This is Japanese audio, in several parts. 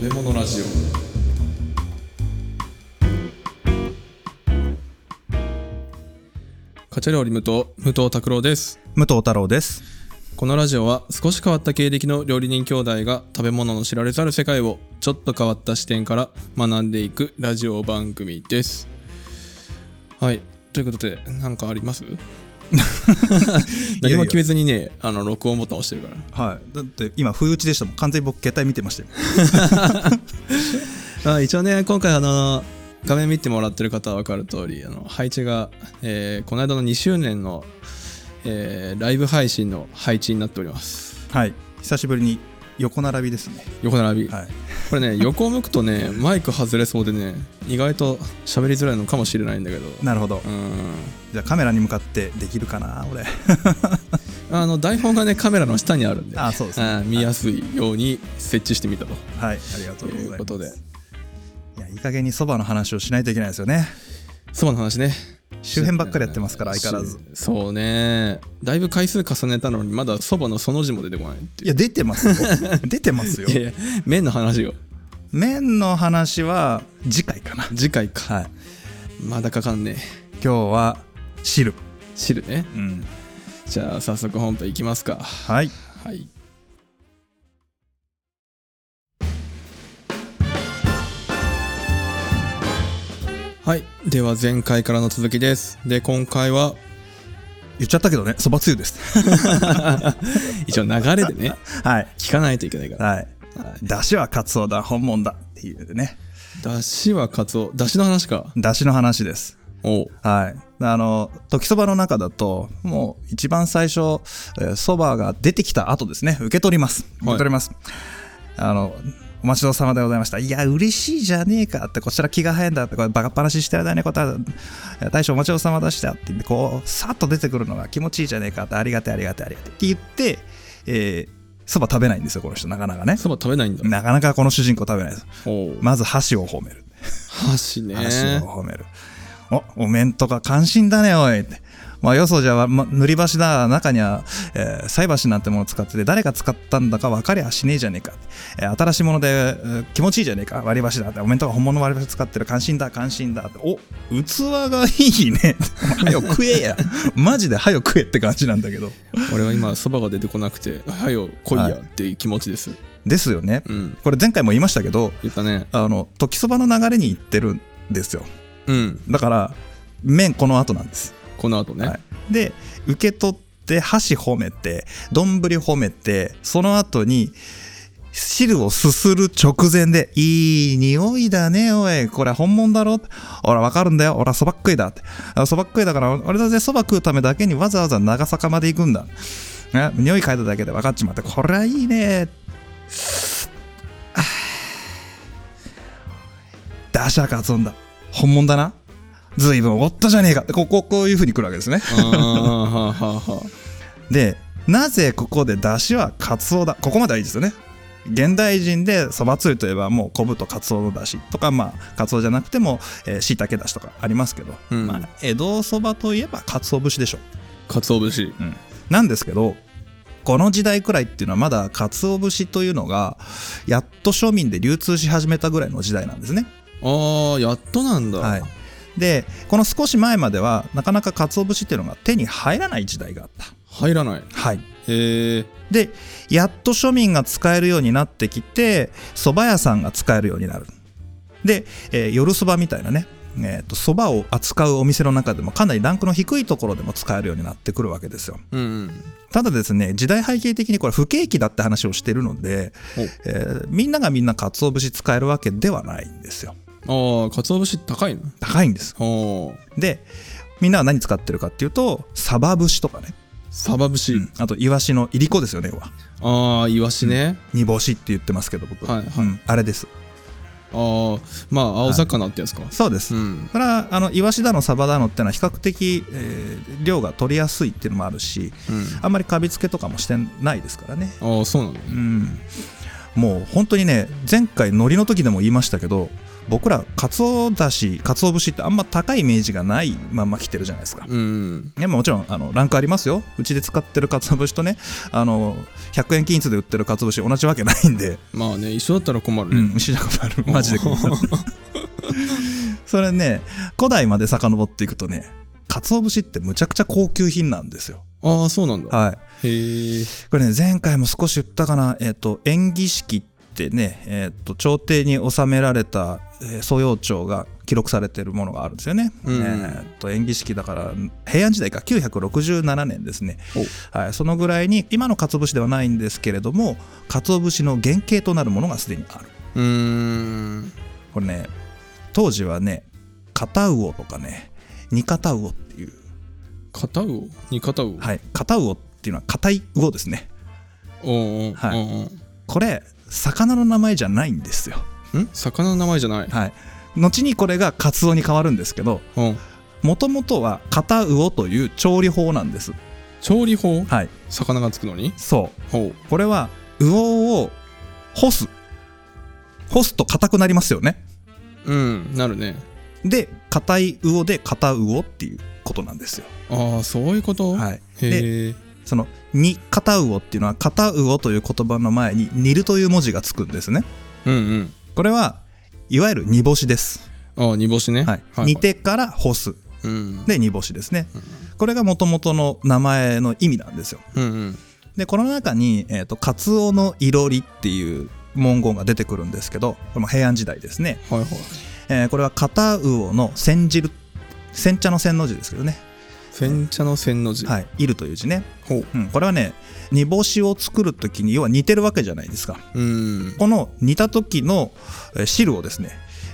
食べ物ラジオ。カチャ料理無糖武藤拓郎です。武藤太郎です。このラジオは少し変わった経歴の料理人兄弟が食べ物の知られざる世界をちょっと変わった視点から学んでいくラジオ番組です。はい。ということで何かあります？何も決めずにねあの録音ボタン押してるから。はい。だって今不意打ちでしたもん。完全に僕携帯見てましたよ あ一応ね今回あの画面見てもらってる方は分かる通りあの配置が、えーこの間の2周年の、えーライブ配信の配置になっております。はい。久しぶりに横並びですね。横並び、はいこれね横を向くとねマイク外れそうでね意外と喋りづらいのかもしれないんだけど。なるほど。うん。じゃあカメラに向かってできるかな俺。あの台本がねカメラの下にあるんで。あそうですね。ん見やすいように設置してみたと。はいありがとうございます。いうことで。いやいい加減にそばの話をしないといけないですよね。そばの話ね周辺ばっかりやってますから相変わらず。そうね。だいぶ回数重ねたのにまだそばのその字も出てこないっていう。いや出てますよ。出てますよ。いやいや麺の話よ。麺の話は次回かな。次回か。はい。まだかかんね今日は汁。汁ね。うん。じゃあ早速本編いきますか。はい。はいはい。では前回からの続きです。で今回は言っちゃったけどね。そばつゆです。一応流れでね。はい。聞かないといけないから。はい。だしはカツオだ本物だっていうね。だしはカツオ。だしの話か。だしの話です。お。うはい。あの、時そばの中だと、もう一番最初、えーそばが出てきた後ですね、受け取ります。受け取ります。あの、お待ちどうさまでございました。いや、嬉しいじゃねえかって、こちら気が早いんだって、これバカっ話してる間にことは、大将お待ちどうさまでしたって言って、こう、さっと出てくるのが気持ちいいじゃねえかって、ありがてえありがてえありがてえって言って、えーそば食べないんですよ、この人、なかなかね。そば食べないんだなかなかこの主人公食べないです。まず箸を褒める。箸ね話を褒める。お、お面とか関心だね、おいって。まあ、よそじゃ、ま、塗り箸だ、中には、えー菜箸なんてものを使ってて、誰が使ったんだか分かりゃしねえじゃねえか。えー新しいもので、えー気持ちいいじゃねえか。割り箸だって。お面とか本物の割り箸使ってる。関心だ、関心だって。お、器がいいね。はよ食えや。マジではよ食えって感じなんだけど。俺は今そばが出てこなくてはよ来いやっていう気持ちです、ですよね。うんこれ前回も言いましたけど、言ったねあの、時そばの流れに行ってるんですよ。うんだから、麺この後なんです。この後ね、はい、で受け取って箸褒めて丼褒めてその後に汁をすする直前で「いい匂いだねおい。これ本物だろ」「俺わかるんだよ。俺はそばっ食いだ」って「そばっ食いだから俺だぜそば食うためだけにわざわざ長坂まで行くんだ」、匂い嗅いだだけで分かっちまってこれはいいね。あー。ダシャカツオンだ。本物だな。ずいぶんおごったじゃねえか。ってこここういう風に来るわけですね。でなぜここで出汁はカツオだ？ここまではいいですよね。現代人でそばつゆといえばもう昆布とカツオの出汁とかまあカツオじゃなくてもしいたけだしとかありますけど、うん。まあ、江戸そばといえばカツオ節でしょ、あかつお節。うん、なんですけどこの時代くらいっていうのはまだカツオ節というのがやっと庶民で流通し始めたぐらいの時代なんですね。ああやっとなんだ、はいでこの少し前まではなかなかカツオ節っていうのが手に入らない時代があった。入らない。はい。へえでやっと庶民が使えるようになってきて蕎麦屋さんが使えるようになる。で、えー夜そばみたいなねえーと蕎麦を扱うお店の中でもかなりランクの低いところでも使えるようになってくるわけですよ。うんうん。ただですね時代背景的にこれ不景気だって話をしてるので、おえーみんながみんな鰹節使えるわけではないんですよああかつお節高いの高いんです。でみんなは何使ってるかっていうとサバ節とかね、サバ節、うん。あとイワシのいりこですよね要は。ああイワシね、煮干しって言ってますけど僕は。いはい。うん。あれです。ああまあ青魚ってやつか、そうです、うん。これはあのイワシだのサバだのってのは比較的、えー量が取りやすいっていうのもあるしうん。あんまりカビ付けとかもしてないですからね。ああそうなの。うん。もう本当にね前回海苔の時でも言いましたけど僕らかつおだしかつお節ってあんま高いイメージがないまんま来てるじゃないですか。うん。でももちろんあのランクありますよ。うちで使ってるかつお節とねあの100円均一で売ってるかつお節同じわけないんで。まあね一緒だったら困るね、うん牛じゃ困る。マジで困る。それね古代まで遡っていくとね鰹節ってむちゃくちゃ高級品なんですよ。ああそうなんだ。はい。へえ。これね前回も少し言ったかな。えっ、と演技式ってねえっ、と朝廷に収められた、えー素養帳が記録されてるものがあるんですよね、うん。えっ、と演技式だから平安時代か。967年ですね。お。はい、そのぐらいに今の鰹節ではないんですけれども鰹節の原型となるものがすでにある。うーん。これね当時はね片魚とかね煮片魚っていう。片魚に片魚、はい。片魚っていうのは硬い魚ですね。おうおうはい。おうおう。これ魚の名前じゃないんですよん？魚の名前じゃない、はい。後にこれがカツオに変わるんですけどうん。もともとは片魚という調理法なんです。調理法？はい。魚がつくのに？そほう。うこれは魚を干す。干すと硬くなりますよね。うんなるね。で硬い魚で片魚っていうことなんですよ。ああそういうこと、はい。でへえその「に片魚」っていうのは片魚という言葉の前に「煮る」という文字がつくんですね。うんうんこれはいわゆる煮干しです、ああ煮干しね。はい。煮てから干す。うん。で煮干しですね。これがもともとの名前の意味なんですよ。うんうん。でこの中に「えー、とカツオのいろり」っていう文言が出てくるんですけどこれも平安時代ですね、はいはい。えーこれは片魚の煎汁煎茶の煎の字ですけどね煎茶の煎の字、はい「いる」という字ね、ほう。うん、これはね煮干しを作る時に要は煮てるわけじゃないですか。うん。この煮た時のえー汁をですね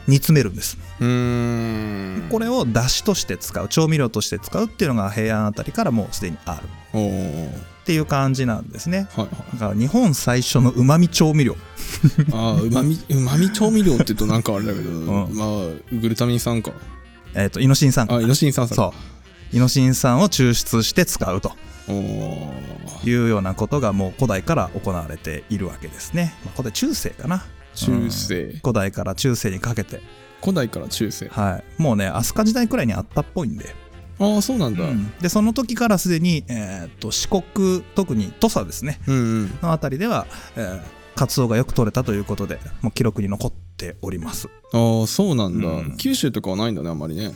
煮詰めるんです。うーん。これを出汁として使う調味料として使うっていうのが平安あたりからもうすでにある。おおっていう感じなんですね。はいはい。だから日本最初のうまみ調味料。ああうまみうまみ調味料って言うとなんかあれだけど、ん。まあグルタミン酸か。えっ、とイノシン酸あイノシン酸さそうイノシン酸を抽出して使うと。いうようなことがもう古代から行われているわけですね、まあ、古代中世かな。中世、古代から中世にかけて。古代から中世。はい。もうね飛鳥時代くらいにあったっぽいんで。ああそうなんだ、うん。でその時からすでに、えー、と四国特に土佐ですね。うんうん。のあたりでは、えーカツオがよく取れたということでもう記録に残っております。ああそうなんだ、うん。九州とかはないんだねあんまりね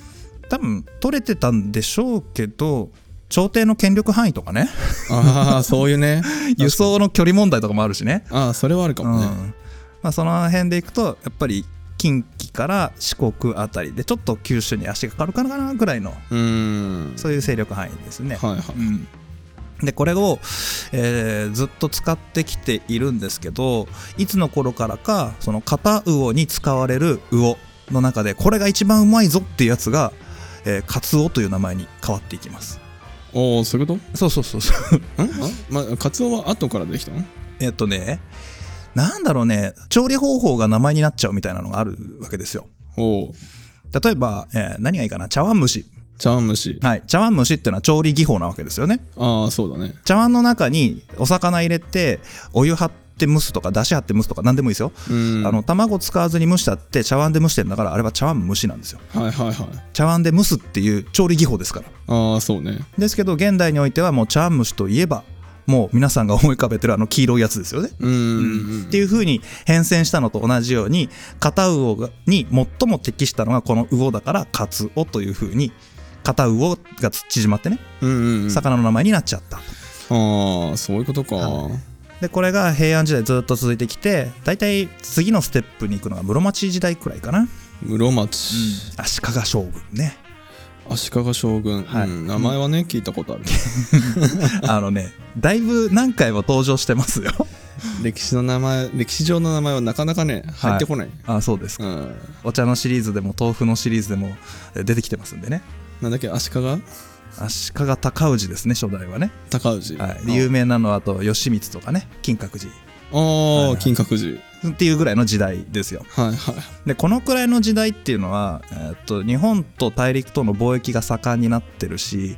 多分取れてたんでしょうけど朝廷の権力範囲とかね。ああそういうね。輸送の距離問題とかもあるしね。ああそれはあるかもね、うん。まあ、その辺でいくとやっぱり近畿から四国あたりでちょっと九州に足がかかるかなぐらいのそういう勢力範囲ですね。はいはい。うん。でこれを、えーずっと使ってきているんですけどいつの頃からかその片魚に使われる魚の中でこれが一番うまいぞっていうやつが、えーカツオという名前に変わっていきます。おおそういうこそうそうそうそう。とんあまあカツオは後からできた？のえっとねなんだろうね。調理方法が名前になっちゃうみたいなのがあるわけですよ。おお例えば、えー何がいいかな？茶碗蒸し。茶碗蒸し。はい。茶碗蒸しっていうのは調理技法なわけですよね。ああそうだね。茶碗の中にお魚入れてお湯張って蒸すとかだし張って蒸すとか何でもいいですよ、あの卵使わずに蒸したって茶碗で蒸してるんだからあれは茶碗蒸しなんですよはいはいはい茶碗で蒸すっていう調理技法ですからああそうねですけど現代においてはもう茶碗蒸しといえばもう皆さんが思い浮かべてるあの黄色いやつですよねうんうんっていう風に変遷したのと同じように片魚がに最も適したのがこの魚だからカツオという風に片魚が縮まってね、うんうんうん魚の名前になっちゃったああそういうことか、はでこれが平安時代ずっと続いてきて大体次のステップに行くのが室町時代くらいかな、室町、足利将軍ね。足利将軍、はい。うん。名前はね聞いたことある。あのねだいぶ何回も登場してますよ。歴史の名前歴史上の名前はなかなかね入ってこない、あそうですか。うん。お茶のシリーズでも豆腐のシリーズでもえ出てきてますんでね。なんだっけ足利？足利尊氏ですね初代はね、高氏。はい、で有名なのはあと義満とかね金閣寺。ああ、金閣寺。っていうぐらいの時代ですよ。はいはい。でこのくらいの時代っていうのは、えーっと日本と大陸との貿易が盛んになってるし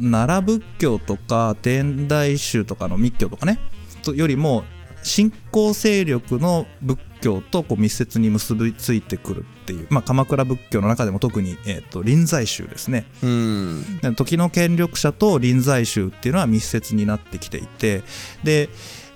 奈良仏教とか天台宗とかの密教とかねとよりも新興勢力の仏教とこう密接に結びついてくるていう、まあ、鎌倉仏教の中でも特に、えー、と臨済宗ですね。うん。で時の権力者と臨済宗っていうのは密接になってきていてで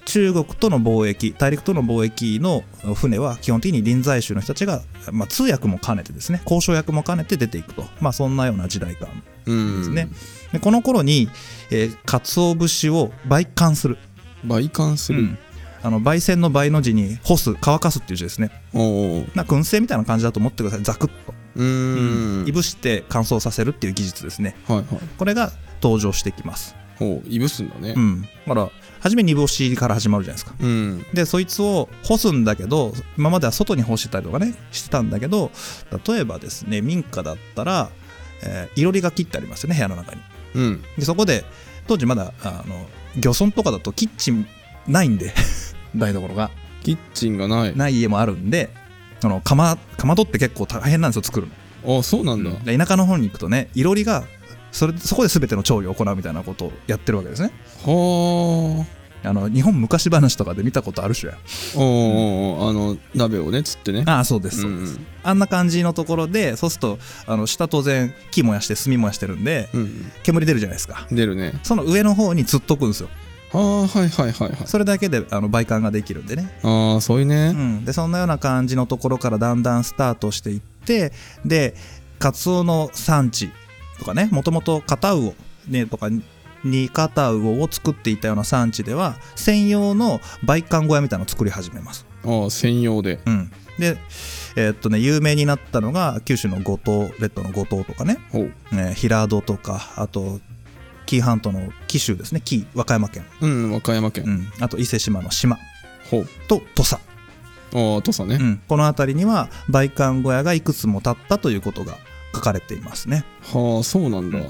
中国との貿易大陸との貿易の船は基本的に臨済宗の人たちが、まあ、通訳も兼ねてですね交渉役も兼ねて出ていくと、まあ、そんなような時代感うんですね、でこの頃に、えー、鰹節を売乾する、倍感する、うんあの焙煎の焙の字に干す乾かすっていう字ですね。な燻製みたいな感じだと思ってくださいザクッと。うーん。いぶして乾燥させるっていう技術ですね。はいはい。これが登場してきます。ほういぶすんだね。うん。だから初め煮干しから始まるじゃないですか。うん。でそいつを干すんだけど今までは外に干してたりとかねしてたんだけど例えばですね民家だったら、えーいろりが切ってありますよね部屋の中に。うん。でそこで当時まだあの漁村とかだとキッチンないんで台所が。キッチンがない。ない家もあるんであのかまかまどって結構大変なんですよ作るの。あそうなんだ、で田舎の方に行くとねいろりがそれそこで全ての調理を行うみたいなことをやってるわけですね。はあ。の日本昔話とかで見たことあるしや。あおーおーあの鍋をねつってね。ああそうですそうです、うんあんな感じのところでそうするとあの下当然木燃やして炭燃やしてるんでうん。煙出るじゃないですか。出るね。その上の方につっとくんですよああはいはいはいはい。それだけであの焙乾ができるんでね。ああそういううねん、でそんなような感じのところからだんだんスタートしていってでカツオの産地とかねもともと片魚、ね、とかに片魚を作っていたような産地では専用の焙乾小屋みたいなのを作り始めます、ああ専用で。うん、でえーっとね有名になったのが九州の五島列島の五島とかね。ね平戸とかあと紀伊半島の紀州ですね。紀伊和歌山県、うん和歌山県、うん、あと伊勢志摩の島。ほう。と土佐。ああ土佐ね、うん、この辺りには焙乾小屋がいくつも建ったということが書かれていますね。はあそうなんだ、うん。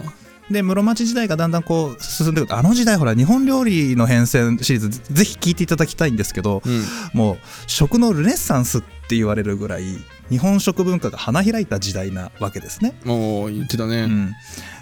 で室町時代がだんだんこう進んでいくとあの時代ほら日本料理の変遷シリーズぜぜひ聞いていただきたいんですけどうん。もう食のルネッサンスって言われるぐらい日本食文化が花開いた時代なわけですね。もう言ってたね、うん。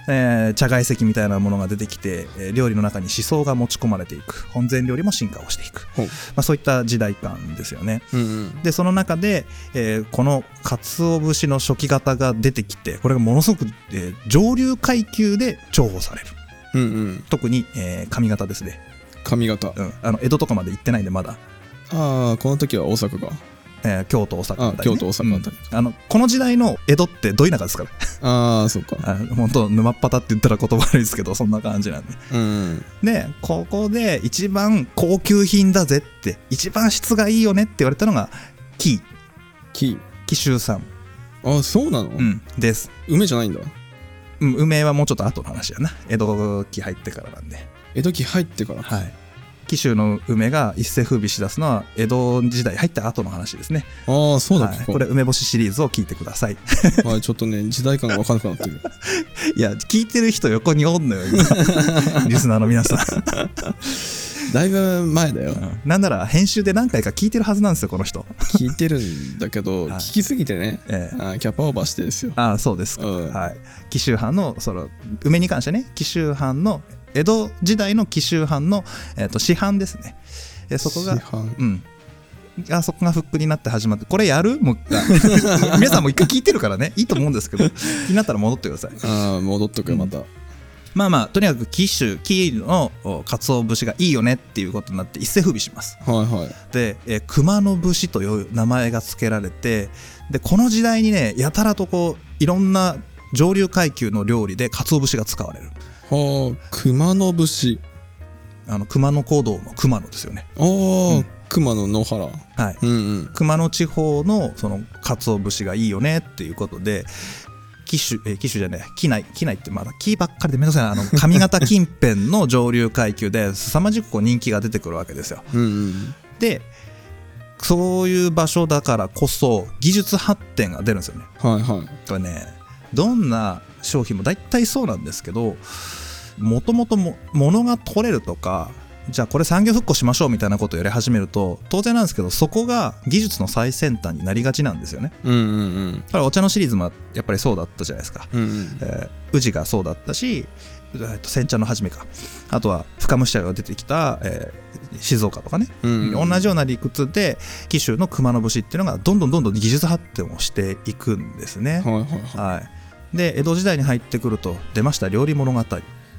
えー茶外石みたいなものが出てきて、えー料理の中に思想が持ち込まれていく。本膳料理も進化をしていく、まあ、そういった時代感ですよね。うんうん。でその中で、えーこの鰹節の初期型が出てきてこれがものすごく、えー上流階級で重宝される。うんうん。特に、えー上方ですね、髪型。うん、あの江戸とかまで行ってないんでまだ、ああこの時は大阪がえー京都大阪あたり、ね、あ京都大阪あたりうん。あのこの時代の江戸ってど田舎ですから。ああそうか。あ本当沼っ端って言ったら言葉悪いですけどそんな感じなんで。うん。うんでここで一番高級品だぜって一番質がいいよねって言われたのが紀木。紀州産、あそうなの、うん、です。梅じゃないんだ。うん梅はもうちょっと後の話やな。江戸期入ってからなんで。江戸期入ってからはい紀州の梅が一世風靡しだすのは江戸時代入った後の話ですね。ああそうだはい、これ梅干しシリーズを聞いてください。はい、ちょっとね時代感が分からなくなってる。いや聞いてる人横におんのよ今。リスナーの皆さん、だいぶ前だよ。うん。なんなら編集で何回か聞いてるはずなんですよこの人。聞いてるんだけど、はい。聞きすぎてね、ええ。あーキャパオーバーしてですよ。ああそうですか、うん。はい。紀州藩のその梅に関してね紀州藩の江戸時代の紀州藩の、えー、と師範ですね。えそこが市販うん。あそこがフックになって始まってこれやる？もう一回。皆さんも一回聞いてるからね。いいと思うんですけど。気になったら戻ってください。ああ戻っとくよまた、まあまあとにかく紀州紀伊のお鰹節がいいよねっていうことになって一世風靡します。はいはい。で、えー熊野節という名前が付けられてでこの時代にねやたらとこういろんな上流階級の料理で鰹節が使われる。はあ熊野節。あの熊野古道の熊野ですよね。ああ、うん。熊野野原。はい。うんうん。熊野地方のその鰹節がいいよねっていうことで紀州えー紀州じゃない紀内紀内ってまだ紀ばっかりでめんどくさいな。あの上方近辺の上流階級で凄まじくこう人気が出てくるわけですよ。うんうん。でそういう場所だからこそ技術発展が出るんですよね。はいはい。これねどんな商品も大体そうなんですけどもともとも物が取れるとかじゃあこれ産業復興しましょうみたいなことをやり始めると当然なんですけどそこが技術の最先端になりがちなんですよね。うんうんうん。だからお茶のシリーズもやっぱりそうだったじゃないですか、うんうん。えー宇治がそうだったしえーと煎茶の初めか。あとは深蒸し茶が出てきた、えー静岡とかね、うん同じような理屈で紀州の熊野節っていうのがどんどんどんどん技術発展をしていくんですね。はいはいははい、で江戸時代に入ってくると出ました料理物語、い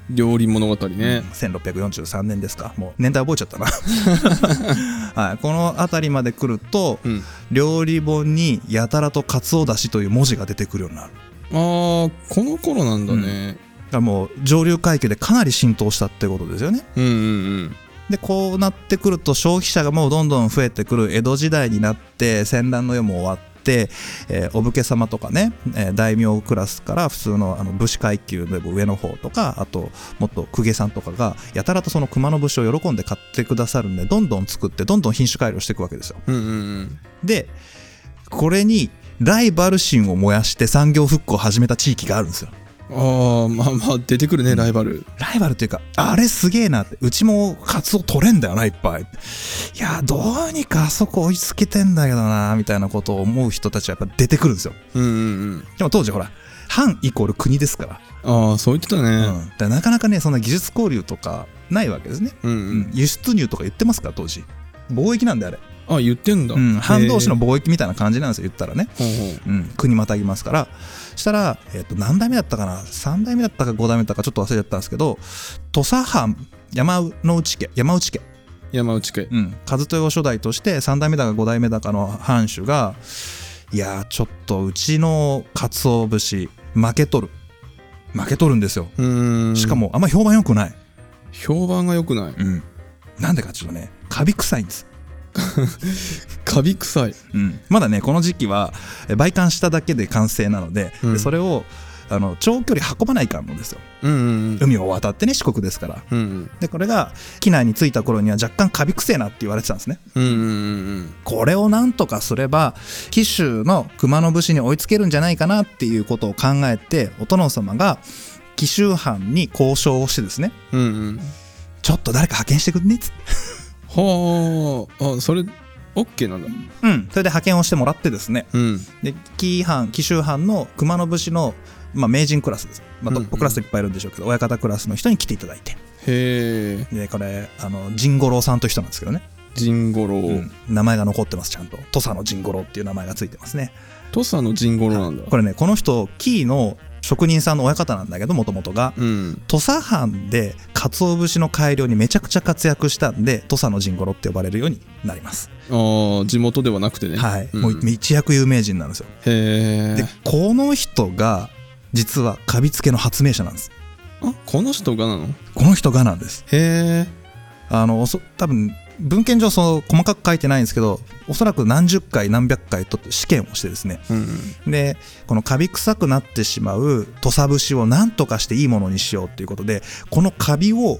料理物語ね。1643年ですか。もう年代覚えちゃったな、はい、この辺りまで来るとうん。料理本にやたらと「かつおだし」という文字が出てくるようになる。あーこの頃なんだね。だからもう上流階級でかなり浸透したってことですよね。うんうんでこうなってくると消費者がもうどんどん増えてくる江戸時代になって戦乱の世も終わって、えーお武家様とかね、えー大名クラスから普通のあの武士階級でも上の方とかあともっと公家さんとかがやたらとその熊の節を喜んで買ってくださるんでどんどん作ってどんどん品種改良していくわけですよ。うんうんうん。でこれにライバル心を燃やして産業復興を始めた地域があるんですよああまあまあ出てくるねライバルライバルっていうか、あれすげえなって、うちもカツオ取れんだよな、いっぱい。いや、どうにかあそこ追いつけてんだけどな、みたいなことを思う人たちはやっぱ出てくるんですよ。うんうんうんでも当時ほら、藩イコール国ですから。ああそう言ってたうん。ねだからなかなかね、そんな技術交流とかないわけですね。うんううんん。輸出入とか言ってますから、当時。貿易なんであれ。あ言ってんだうん。藩同士のへ貿易みたいな感じなんですよ、言ったらね。うん。国またぎますから。したら、えっ、と、何代目だったかな ?3 代目だったか5代目だったかちょっと忘れちゃったんですけど、土佐藩、山内家、山内家。山内家うん、和豊初代として3代目だか5代目だかの藩主がいやーちょっとうちの鰹節負けとる負けとるんですよしかもあんま評判良くない、評判が良くないうん、なんでかっていうとねカビ臭いんです、カビ臭い。うん、まだねこの時期はえ売還しただけで完成なので,で、うん。それをあの長距離運ばないかんのですよ。うんうん海を渡ってね四国ですから。うんうん。でこれが機内に着いた頃には若干カビ臭いなって言われてたんですね。うんうんうんこれをなんとかすれば紀州の熊野節に追いつけるんじゃないかなっていうことを考えてお殿様が紀州藩に交渉をしてですね。うんうんちょっと誰か派遣してくんねっつって。はああそれオッケーなんだ。うん。それで派遣をしてもらってですね。うん。で紀藩紀州藩の熊野節の、まあ、名人クラスです、まあ、トップクラスいっぱいいるんでしょうけど、親方クラスの人に来ていただいて。へえ。でこれあの陣五郎さんという人なんですけどね、陣五郎うん。名前が残ってますちゃんと。土佐の陣五郎っていう名前がついてますね。土佐の陣五郎なんだ。これねこの人紀伊の職人さんの親方なんだけどもともとが。うん。土佐藩で鰹節の改良にめちゃくちゃ活躍したんで土佐の陣五郎って呼ばれるようになります、ああ地元ではなくてね。はい、うん。もう一躍有名人なんですよ。へえでこの人が実はカビ付けの発明者なんです。あこの人がなの？この人がなんです。へえあのおそ多分文献上その細かく書いてないんですけどおそらく何十回何百回と試験をしてですね。うんでこのカビ臭くなってしまう土佐節を何とかしていいものにしようっていうことでこのカビを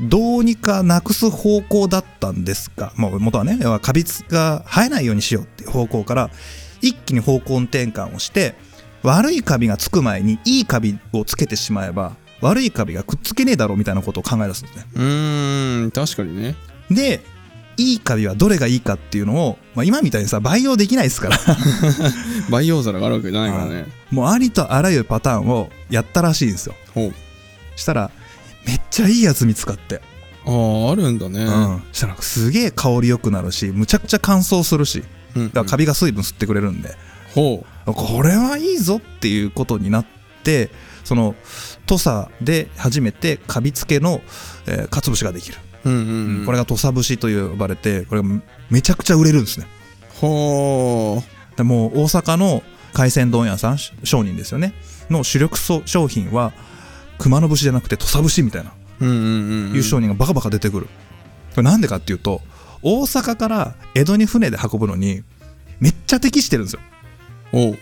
どうにかなくす方向だったんですが、もう元はねカビが生えないようにしようっていう方向から一気に方向転換をして悪いカビがつく前にいいカビをつけてしまえば悪いカビがくっつけねえだろうみたいなことを考え出すんですね。うーん確かにねでいいカビはどれがいいかっていうのを、まあ、今みたいにさ培養できないですから。培養皿があるわけじゃないからね。もうありとあらゆるパターンをやったらしいんですよ。ほう。したらめっちゃいいやつ見つかって、あああるんだね。うん、したらすげえ香り良くなるしむちゃくちゃ乾燥するし。うんだからカビが水分吸ってくれるんで、ほこれはいいぞっていうことになってその土佐で初めてカビ付けの、えー、かつ節ができる、ううんうんうん。これが土佐節と呼ばれてこれがめちゃくちゃ売れるんですね。ほでもう大阪の海鮮丼屋さん商人ですよね。の主力そ商品は熊野節じゃなくて土佐節みたいな。ううんうんうん。いう商人がバカバカ出てくる、これなんでかっていうと大阪から江戸に船で運ぶのにめっちゃ適してるんですよ。おう。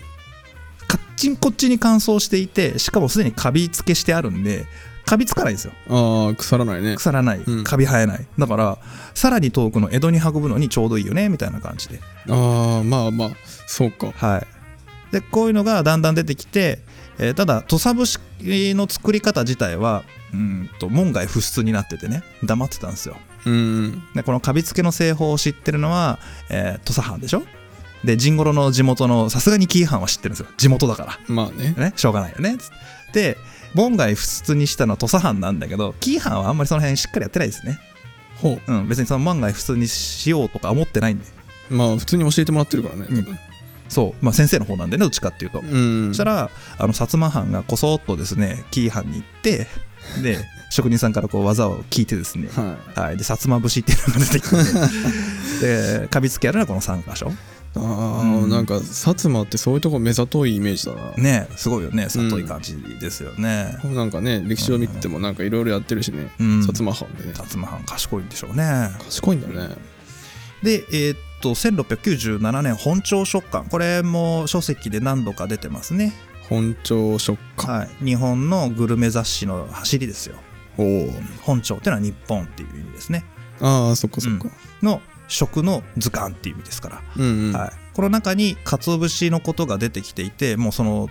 カッチンこっちに乾燥していてしかもすでにカビ付けしてあるんでカビつかないんですよ。ああ腐らないね。腐らない。うん。カビ生えない、だからさらに遠くの江戸に運ぶのにちょうどいいよねみたいな感じで。ああまあまあそうか。はい。でこういうのがだんだん出てきて、えーただ土佐節の作り方自体はうんと門外不出になっててね黙ってたんですよ。うんでこのカビ付けの製法を知ってるのは、えー土佐藩でしょ？で陣五郎の地元のさすがに紀伊藩は知ってるんですよ。地元だから。まあね。ね、しょうがないよね。つってで、門外不出にしたのは土佐藩なんだけど紀伊藩はあんまりその辺しっかりやってないですね。ほう。ん別にその門外不出にしようとか思ってないんで。うまあ普通に教えてもらってるからね多分そうまあ先生の方なん。でねどっちかっていうと、うんそしたらあの薩摩藩がこそっとですね紀伊藩に行ってで職人さんからこう技を聞いてですね。ははい、で薩摩節っていうのが出てきて でかびつけやるのはこの3箇所。いああ、うん。なんか薩摩ってそういうとこ目ざといイメージだな、ねすごいよね。里い感じですよね、なんかね歴史を見ててもなんかいろいろやってるしね、うん。薩摩藩でね。薩摩藩賢いんでしょうね。賢いんだね。でえーっと1697年本朝食感これも書籍で何度か出てますね。本朝食感はい。日本のグルメ雑誌の走りですよ本朝っていうのは日本っていう意味ですね。ああそっかそっか。の食の図鑑っていう意味ですから。うんうん、はい、この中に鰹節のことが出てきていてもうその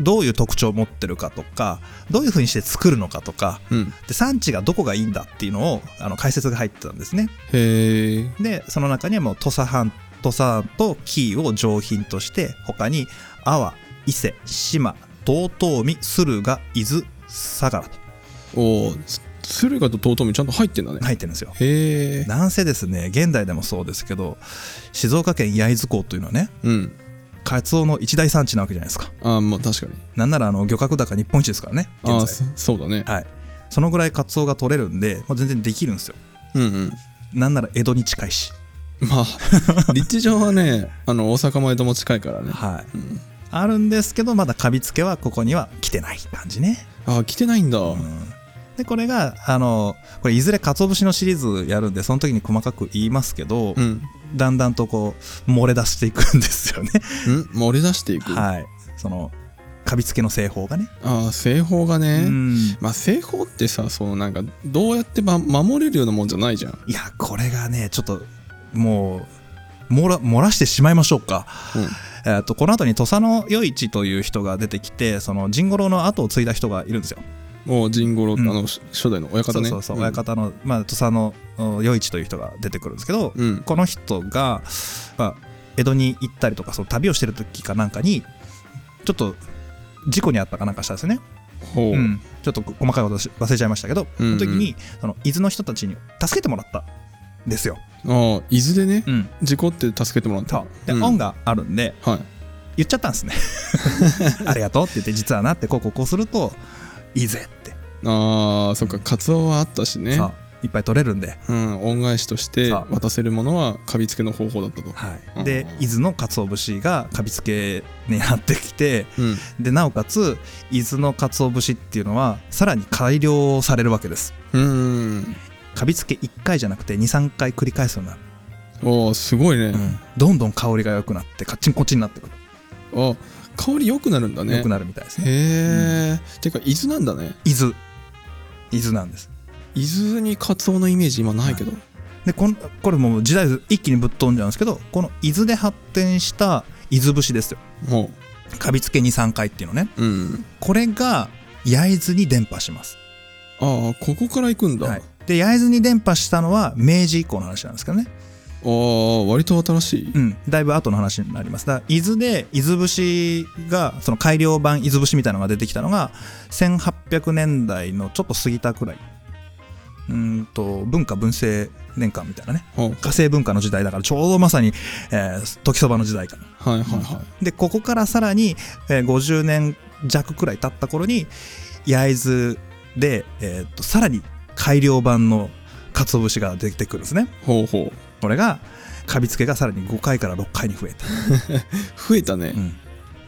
どういう特徴を持ってるかとかどういうふうにして作るのかとかうん。で産地がどこがいいんだっていうのをあの解説が入ってたんですね。へえ。でその中にはもう土佐藩土佐と紀伊を上品として他に阿波伊勢志摩道東美駿河伊豆相良とおお駿河と遠江ちゃんと入ってんだね、入ってるんですよ。へえなんせですね現代でもそうですけど静岡県焼津港というのはねうん。カツオの一大産地なわけじゃないですか。ああまあ確かに。なんならあの漁獲高日本一ですからねああ現在。そそうだね。はい。そのぐらいカツオが取れるんでもう全然できるんですよ。うんうん。なんなら江戸に近いし。まあ 立地上はねあの大阪も江戸も近いからね。はい、うん。あるんですけどまだカビつけはここには来てない感じね、ああ来てないんだ、うんでこれがあのこれいずれ鰹節のシリーズやるんでその時に細かく言いますけど、うん。だんだんとこう漏れ出していくんですよね。うん？漏れ出していく、はい。そのカビつけの製法がね、ああ製法がね、うん。まあ製法ってさそのなんかどうやってば守れるようなもんじゃないじゃん、いやこれがねちょっともう漏ら漏らしてしまいましょうか。えー、とこの後に土佐の余市という人が出てきてその甚五郎の後を継いだ人がいるんですよ。うん、もう神五郎、うん。あのし初代の親方ね。そうそう親方の、まあ、土佐のお余市という人が出てくるんですけど、うん。この人が、まあ、江戸に行ったりとかその旅をしてる時かなんかにちょっと事故にあったかなんかしたんですよね、ほう、うん。ちょっと細かいことし忘れちゃいましたけど、うんうん。その時にその伊豆の人たちに助けてもらったんですよ。ああ伊豆でねうん、事故って助けてもらった。で、うん。恩があるんではい。言っちゃったんですね。ありがとうって言って実はなってこうこうこうするといいぜああそっかカツオはあったしね。さあいっぱい取れるんで、うん、恩返しとしてさあ渡せるものはカビ付けの方法だったと、はい、うん。で伊豆の鰹節がカビ付けになってきてうん、でなおかつ伊豆の鰹節っていうのはさらに改良されるわけです。うん。カビ付け1回じゃなくて23回繰り返すようになる、おーすごいね、どんどん香りが良くなってカッチンコチンになってくる、あ香り良くなるんだね。良くなるみたいですね。へえ、てか伊豆なんだね。伊豆伊豆なんです。伊豆にカツオのイメージ今ないけど、でこんこれもう時代一気にぶっ飛んじゃうんですけどこの伊豆で発展した伊豆節ですよ。もカビ付け23回っていうのね。ううん。これが焼津に伝播します、ああここから行くんだ、はい、で焼津に伝播したのは明治以降の話なんですけどねああ割と新しい、うん、だいぶ後の話になります。だ伊豆で伊豆節がその改良版伊豆節みたいなのが出てきたのが1800年代のちょっと過ぎたくらい。うーんと文化文政年間みたいなね。火星文化の時代だからちょうどまさに、えー時そばの時代かはいはいはでここからさらに、えー50年弱くらい経った頃に焼津で、えーとさらに改良版の鰹節が出てくるんですね。いほうほうこれがカビ付けがさらに5回から6回に増えた。増えたね、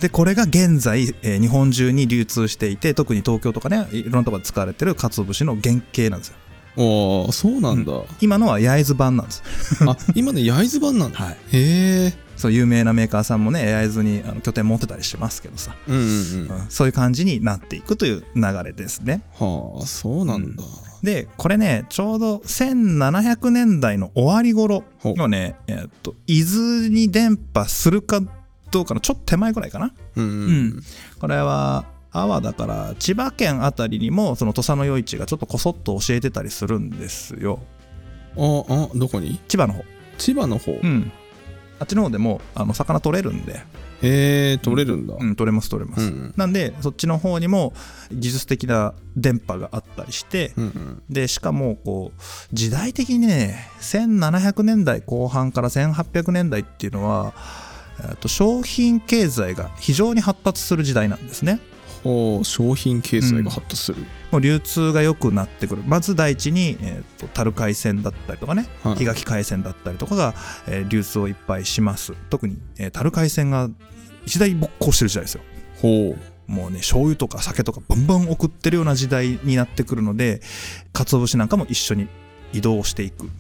でこれが現在、えー日本中に流通していて特に東京とかねいろんなところで使われてる鰹節の原型なんですよああそうなんだ、今のは焼津版なんです。あ今ね焼津版なんだ、はい。へえそう有名なメーカーさんもね焼津にあの拠点持ってたりしますけどさ、うんうんうん。うん。そういう感じになっていくという流れですね。はあそうなんだ、でこれねちょうど1700年代の終わり頃のね、えーっと伊豆に伝播するかどうかのちょっと手前ぐらいかな。うんうん。うん。これは阿波だから千葉県あたりにもその土佐の余市がちょっとこそっと教えてたりするんですよ。ああどこに？千葉の方。千葉の方、うん。あっちの方でもあの魚取れるんで、へえ取れるんだ。うん、取れます取れます、うんうん。なんでそっちの方にも技術的な電波があったりして、うんうん。でしかもこう時代的にね1700年代後半から1800年代っていうのはと商品経済が非常に発達する時代なんですね商品経済が発達する、もう流通が良くなってくる。まず第一に、えー、と樽海鮮だったりとかね。はい。檜垣海鮮だったりとかが、えー流通をいっぱいします。特に、えー、樽海鮮が一大勃興してる時代ですよ。ほもうね醤油とか酒とかバンバン送ってるような時代になってくるので鰹節なんかも一緒に移動していく。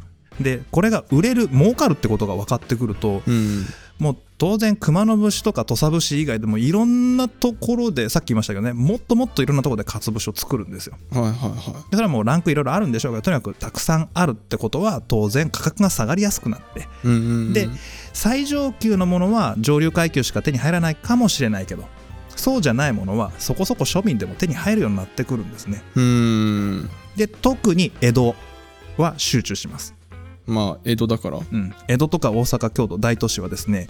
でこれが売れる儲かるってことが分かってくるとううんもう当然熊野節とか土佐節以外でもいろんなところでさっき言いましたけどねもっともっといろんなところで鰹節を作るんですよ。はいはいはでそれはもうランクいろいろあるんでしょうがとにかくたくさんあるってことは当然価格が下がりやすくなって。いうんうんうん。で最上級のものは上流階級しか手に入らないかもしれないけどそうじゃないものはそこそこ庶民でも手に入るようになってくるんですね。うーん。で特に江戸は集中します、まあ江戸だから。うん、江戸とか大阪京都大都市はですね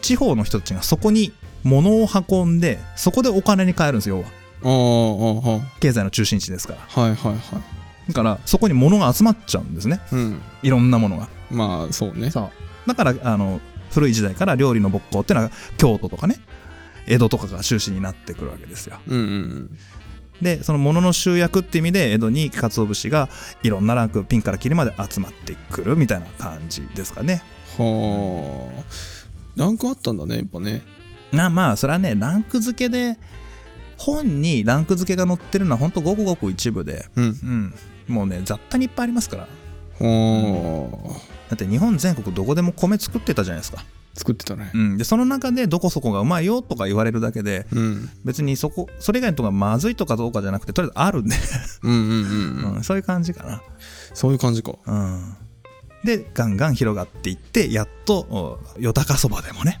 地方の人たちがそこに物を運んでそこでお金に換えるんですよ要は。ああ経済の中心地ですから。はいはいはい。だからそこに物が集まっちゃうんですね。うん。いろんなものが。まあそうね。そう。だからあの古い時代から料理の勃興っていうのは京都とかね江戸とかが中心になってくるわけですよ。うんうんでその物の集約って意味で江戸に鰹節がいろんなランクピンからキリまで集まってくるみたいな感じですかね。はあ。ランクあったんだねやっぱね。なまあそれはねランク付けで本にランク付けが載ってるのはほんとごくごく一部でうん。うん。もうね雑多にいっぱいありますから。はだって日本全国どこでも米作ってたじゃないですか、あ作ってたね。うん、でその中でどこそこがうまいよとか言われるだけでうん。別にそこそれ以外のとこがまずいとかどうかじゃなくてとりあえずあるんで、うんそういう感じかな。そういう感じか。うん、でガンガン広がっていってやっとおよたかそばでもね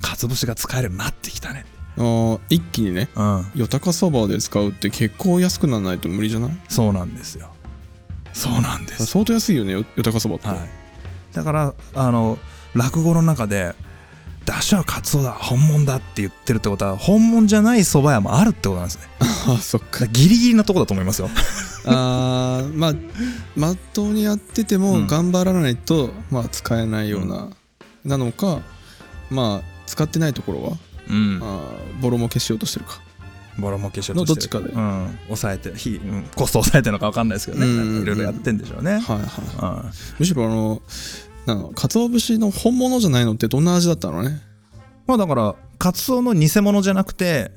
かつ節が使えるようになってきたね。ああ一気にね。うん。よたかそばで使うって結構安くならないと無理じゃない？そうなんですよ。そうなんです、相当安いよねよよたかそばって、はい、だからあの落語の中で「出汁はカツオだ本物だ」って言ってるってことは本物じゃない蕎麦屋もあるってことなんですね。ああそっだかギリギリなとこだと思いますよ。あーまあまっとうにやっててうん。も頑張らないと、まあ使えないような、なのかまあ使ってないところは、うん。あーボロ儲けしようとしてるか。ボロ儲けしようとしてる。のどっちうん、抑えてひ、うん、コスト抑えてるのか分かんないですけどね。いろいろやってんでしょうね、はいはい。うん。むしろあのなんか鰹節の本物じゃないのってどんな味だったのね？まあだからカツオの偽物じゃなくて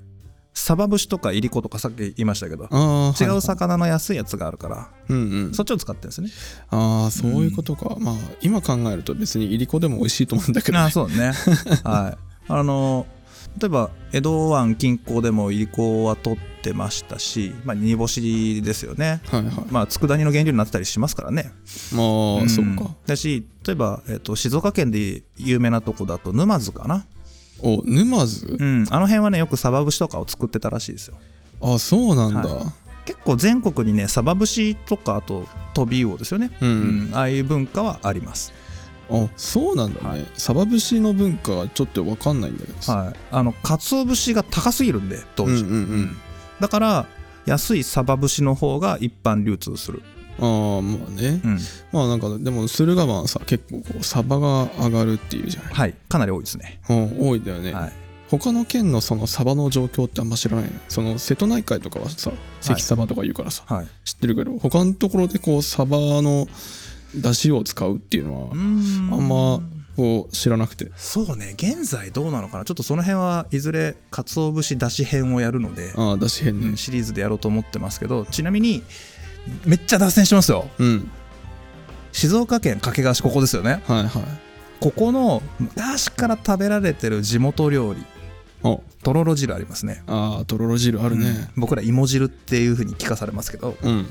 サバ節とかイリコとかさっき言いましたけど違う魚の安いやつがあるから、うんうん。そっちを使ってるんですね。ああそういうことか、まあ今考えると別にいりこでも美味しいと思うんだけど、ね、あそうね。はい。あの例えば江戸湾近郊でもイリコは取ってましたし、まあ、煮干しですよね。はいはい。まあ佃煮の原料になってたりしますからね。まあ、ん。そうか。だし例えば、えっと静岡県で有名なとこだと沼津かな。お沼津？うん。あの辺はねよくサバ節とかを作ってたらしいですよ。あそうなんだ、は結構全国にねサバ節とかあとトビウオですよね、うん、うん。ああいう文化はありますあそうなんだね、サバ節の文化がちょっと分かんないんだけどさ、はい。あの鰹節が高すぎるんで当時、うんうんうん。だから安いサバ節の方が一般流通する、ああまあね、うん。まあなんかでも駿河湾さ結構こうサバが上がるっていうじゃない、はい。かなり多いですね。うん、多いんだよね、はい。他の県のそのサバの状況ってあんま知らない。ねその瀬戸内海とかはさ関サバとか言うからさ、はい。知ってるけど他のところでこうサバの出汁を使うっていうのはん。あんまこう知らなくて。そうね。現在どうなのかな？ちょっとその辺はいずれ鰹節だし編をやるので、ああ出汁変ね。うんシリーズでやろうと思ってますけどちなみにめっちゃ脱線してますよ。うん、静岡県掛川市ここですよね。はいはい。ここの昔から食べられてる地元料理おとろろ汁ありますね。ああとろろ汁あるね。僕ら芋汁っていう風に聞かされますけどうん、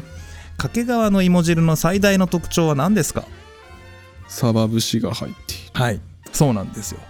掛川の芋汁の最大の特徴は何ですか？サバ節が入っている。はいそうなんですよ。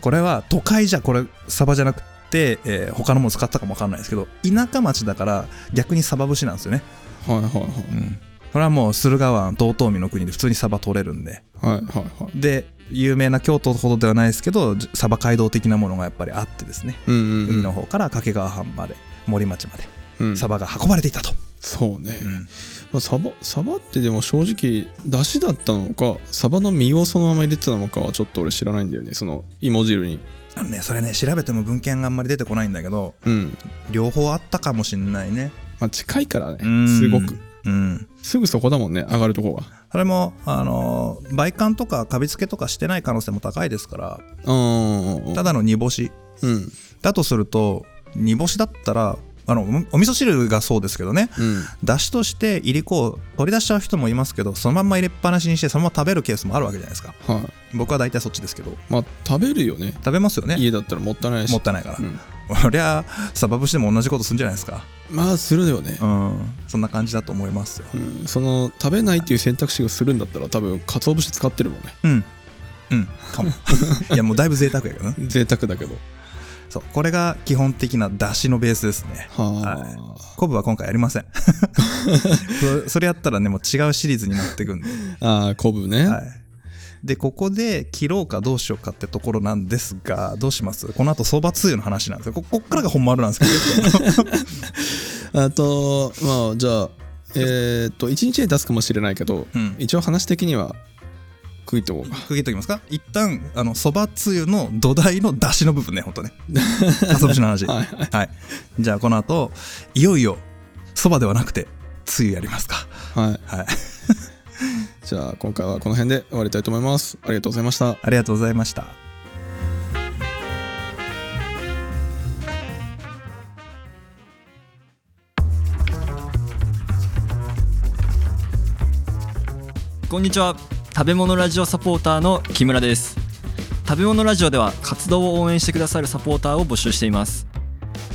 これは都会じゃこれサバじゃなくて、えー他のもの使ったかもわかんないですけど田舎町だから逆にサバ節なんですよね。はいはいはい。うん。これはもう駿河湾道東美の国で普通にサバ取れるんで。はいはいはい。で有名な京都ほどではないですけどサバ街道的なものがやっぱりあってですね、うんうん。海の方から掛川藩まで森町までうん。サバが運ばれていたと、そうね、うんまあ、サバサバってでも正直出汁だったのかサバの身をそのまま入れてたのかはちょっと俺知らないんだよねその芋汁に。あのねそれね調べても文献があんまり出てこないんだけどうん。両方あったかもしんないね。まあ近いからねうん。すごく。うん。すぐそこだもんね上がるとこが。それもあの梅缶とかカビ付けとかしてない可能性も高いですから。うん。ただの煮干し。うん。だとすると煮干しだったらあのおお味噌汁がそうですけどね。うん。だしとしていりこを取り出しちゃう人もいますけどそのまんま入れっぱなしにしてそのまま食べるケースもあるわけじゃないですか。はい。僕は大体そっちですけど。まあ食べるよね。食べますよね。家だったらもったいないし。もったいないから、うん。そりゃサバ節でも同じことするんじゃないですか。まあするよね。うん。そんな感じだと思いますよ。うん。その食べないっていう選択肢をするんだったら多分鰹節使ってるもんね。うん。うん。かも。いやもうだいぶ贅沢やけどね。贅沢だけどそうこれが基本的な出汁のベースですね。は昆布は今回やりません。そそれやったらねもう違うシリーズになっていくんで。あああ昆布ね、はい。でここで切ろうかどうしようかってところなんですがどうします？この後相場つゆの話なんですよ。ここっからが本丸なんですけど。あとまあじゃあえーっと1日で出すかもしれないけど、うん。一応話的には区切っておこう。か区切っておきますか？一旦あのそばつゆの土台の出汁の部分ねほんとね。かつお節の話。はいはい。じゃあこの後いよいよそばではなくてつゆやりますか。はい。はい。じゃあ今回はこの辺で終わりたいと思います。ありがとうございました。ありがとうございました。こんにちは食べ物ラジオサポーターの木村です。食べ物ラジオでは活動を応援してくださるサポーターを募集しています。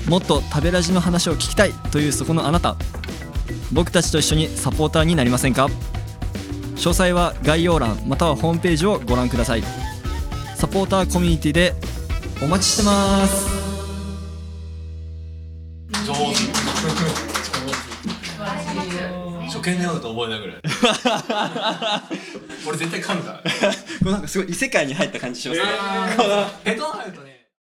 もっと食べラジの話を聞きたいというそこのあなた。僕たちと一緒にサポーターになりませんか？詳細は概要欄またはホームページをご覧ください。サポーターコミュニティでお待ちしてます。初見で読んだと覚えないぐらい。俺絶対噛むから。なんかすごい異世界に入った感じしますね。ヘッドホン入ると